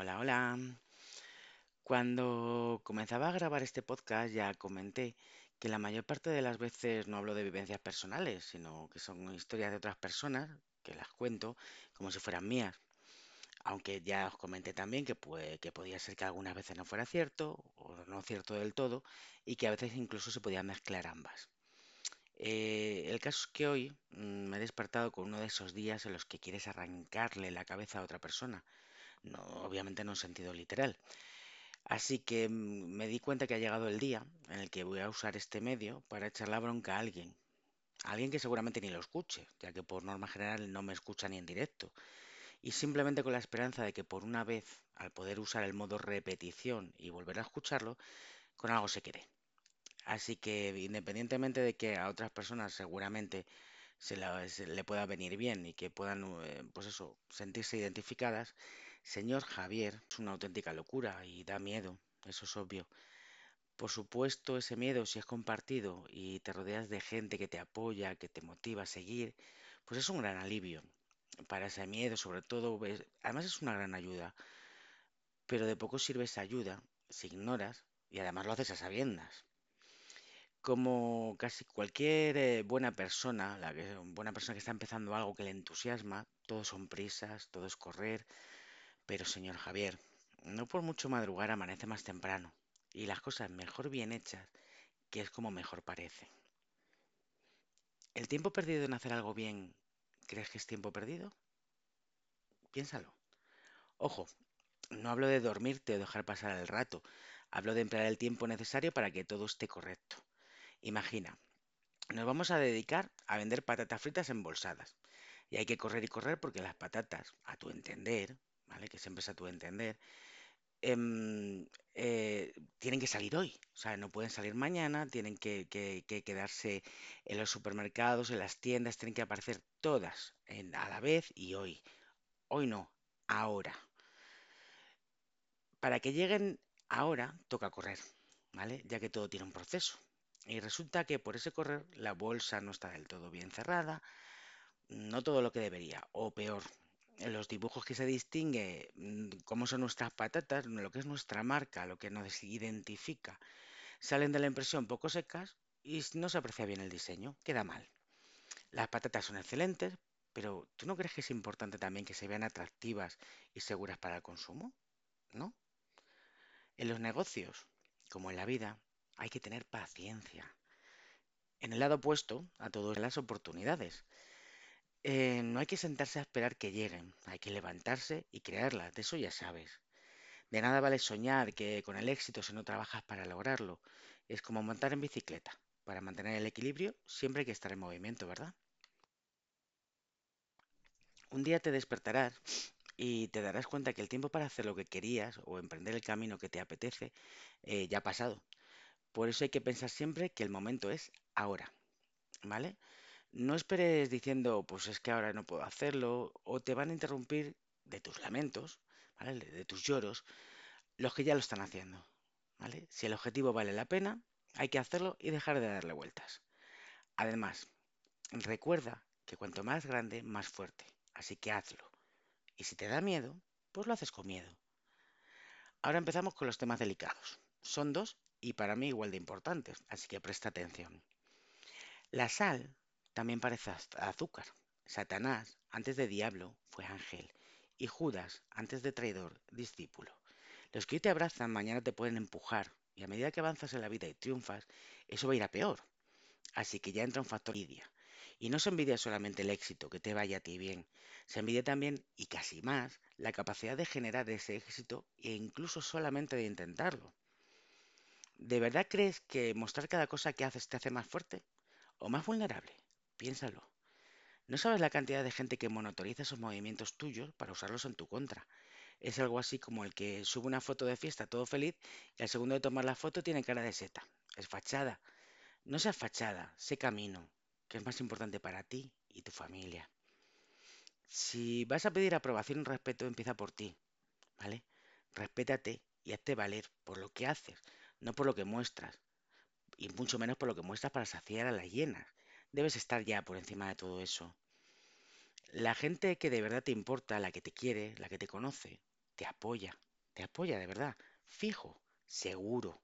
Hola, hola. Cuando comenzaba a grabar este podcast ya comenté que la mayor parte de las veces no hablo de vivencias personales, sino que son historias de otras personas que las cuento como si fueran mías. Aunque ya os comenté también que, podía ser que algunas veces no fuera cierto o no cierto del todo y que a veces incluso se podían mezclar ambas. Eh, el caso es que hoy mm, me he despertado con uno de esos días en los que quieres arrancarle la cabeza a otra persona. No, obviamente no en sentido literal Así que mm, me di cuenta que ha llegado el día en el que voy a usar este medio para echar la bronca a alguien. Alguien que seguramente ni lo escuche, ya que por norma general no me escucha ni en directo. Y simplemente con la esperanza de que por una vez, al poder usar el modo repetición y volver a escucharlo, con algo se quede. Así que independientemente de que a otras personas seguramente se, se le pueda venir bien y que puedan, eh, pues eso, sentirse identificadas, señor Javier, es una auténtica locura y da miedo, eso es obvio. Por supuesto, ese miedo, si es compartido y te rodeas de gente que te apoya, que te motiva a seguir, pues es un gran alivio. Para ese miedo, sobre todo, además es una gran ayuda, pero de poco sirve esa ayuda si ignoras y además lo haces a sabiendas. Como casi cualquier eh, buena persona, la que, buena persona que está empezando algo que le entusiasma, todo son prisas, todo es correr, pero señor Javier, no por mucho madrugar amanece más temprano, y las cosas mejor bien hechas, que es como mejor parece. ¿El tiempo perdido en hacer algo bien, crees que es tiempo perdido? Piénsalo. Ojo, no hablo de dormirte o dejar pasar el rato, hablo de emplear el tiempo necesario para que todo esté correcto. Imagina, nos vamos a dedicar a vender patatas fritas embolsadas. Y hay que correr y correr porque las patatas, a tu entender, ¿vale? Que siempre a tu entender, em, eh, tienen que salir hoy. O sea, no pueden salir mañana, tienen que, que- que quedarse en los supermercados, en las tiendas, tienen que aparecer todas a la vez y hoy. Hoy no, ahora. Para que lleguen ahora, toca correr, ¿vale? Ya que todo tiene un proceso. Y resulta que por ese correr la bolsa no está del todo bien cerrada, no todo lo que debería, o peor, en los dibujos que se distingue mm, cómo son nuestras patatas, lo que es nuestra marca, lo que nos identifica, salen de la impresión poco secas y no se aprecia bien el diseño, queda mal. Las patatas son excelentes, pero ¿tú no crees que es importante también que se vean atractivas y seguras para el consumo? ¿No? En los negocios, como en la vida, hay que tener paciencia. En el lado opuesto a todas las oportunidades. Eh, no hay que sentarse a esperar que lleguen, hay que levantarse y crearlas, de eso ya sabes. De nada vale soñar que con el éxito si no trabajas para lograrlo. Es como montar en bicicleta. Para mantener el equilibrio siempre hay que estar en movimiento, ¿verdad? Un día te despertarás y te darás cuenta que el tiempo para hacer lo que querías o emprender el camino que te apetece eh, ya ha pasado. Por eso hay que pensar siempre que el momento es ahora, ¿vale? No esperes diciendo, pues es que ahora no puedo hacerlo, o te van a interrumpir de tus lamentos. De tus lloros, los que ya lo están haciendo. Si el objetivo vale la pena, hay que hacerlo y dejar de darle vueltas. Además, recuerda que cuanto más grande, más fuerte, así que hazlo. Y si te da miedo, pues lo haces con miedo. Ahora empezamos con los temas delicados. Son dos y para mí igual de importantes, así que presta atención. La sal también parece az- azúcar. Satanás, antes de diablo, fue ángel. Y Judas, antes de traidor, discípulo. Los que hoy te abrazan, mañana te pueden empujar. Y a medida que avanzas en la vida y triunfas, eso va a ir a peor. Así que ya entra un factor envidia. Y no se envidia solamente el éxito, que te vaya a ti bien. Se envidia también, y casi más, la capacidad de generar ese éxito e incluso solamente de intentarlo. ¿De verdad crees que mostrar cada cosa que haces te hace más fuerte o más vulnerable? Piénsalo. ¿No sabes la cantidad de gente que monotoriza esos movimientos tuyos para usarlos en tu contra? Es algo así como el que sube una foto de fiesta todo feliz y al segundo de tomar la foto tiene cara de seta. Es fachada. No seas fachada, sé camino, que es más importante para ti y tu familia. Si vas a pedir aprobación y respeto, empieza por ti, ¿vale? Respétate y hazte valer por lo que haces, no por lo que muestras, y mucho menos por lo que muestras para saciar a las hienas. Debes estar ya por encima de todo eso. La gente que de verdad te importa, la que te quiere, la que te conoce, te apoya te apoya de verdad, fijo, seguro.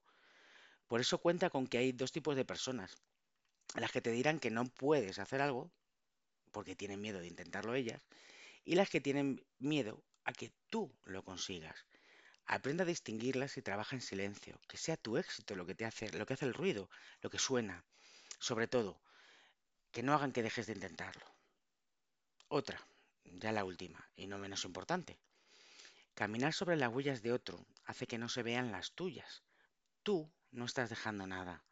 Por eso cuenta con que hay dos tipos de personas. Las que te dirán que no puedes hacer algo porque tienen miedo de intentarlo ellas y las que tienen miedo a que tú lo consigas. Aprenda a distinguirlas y trabaja en silencio, que sea tu éxito lo que te hace, lo que hace el ruido, lo que suena. Sobre todo, que no hagan que dejes de intentarlo. Otra, ya la última, y no menos importante. Caminar sobre las huellas de otro hace que no se vean las tuyas. Tú no estás dejando nada.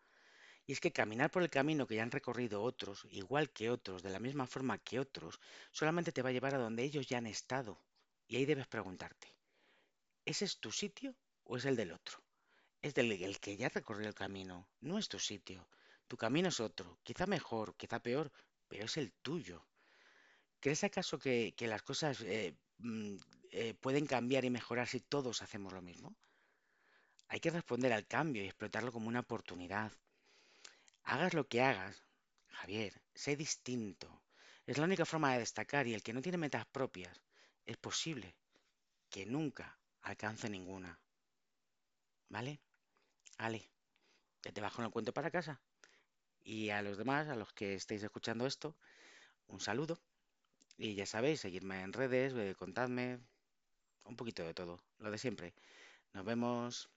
Y es que caminar por el camino que ya han recorrido otros, igual que otros, de la misma forma que otros, solamente te va a llevar a donde ellos ya han estado. Y ahí debes preguntarte, ¿ese es tu sitio o es el del otro? Es del el que ya recorrió el camino, no es tu sitio. Tu camino es otro, quizá mejor, quizá peor, pero es el tuyo. ¿Crees acaso que, que las cosas eh, mm, eh, pueden cambiar y mejorar si todos hacemos lo mismo? Hay que responder al cambio y explotarlo como una oportunidad. Hagas lo que hagas, Javier, sé distinto. Es la única forma de destacar y el que no tiene metas propias es posible que nunca alcance ninguna. ¿Vale? Ale, ya te bajo en el cuento para casa. Y a los demás, a los que estéis escuchando esto, un saludo. Y ya sabéis, seguidme en redes, contadme un poquito de todo, lo de siempre. Nos vemos.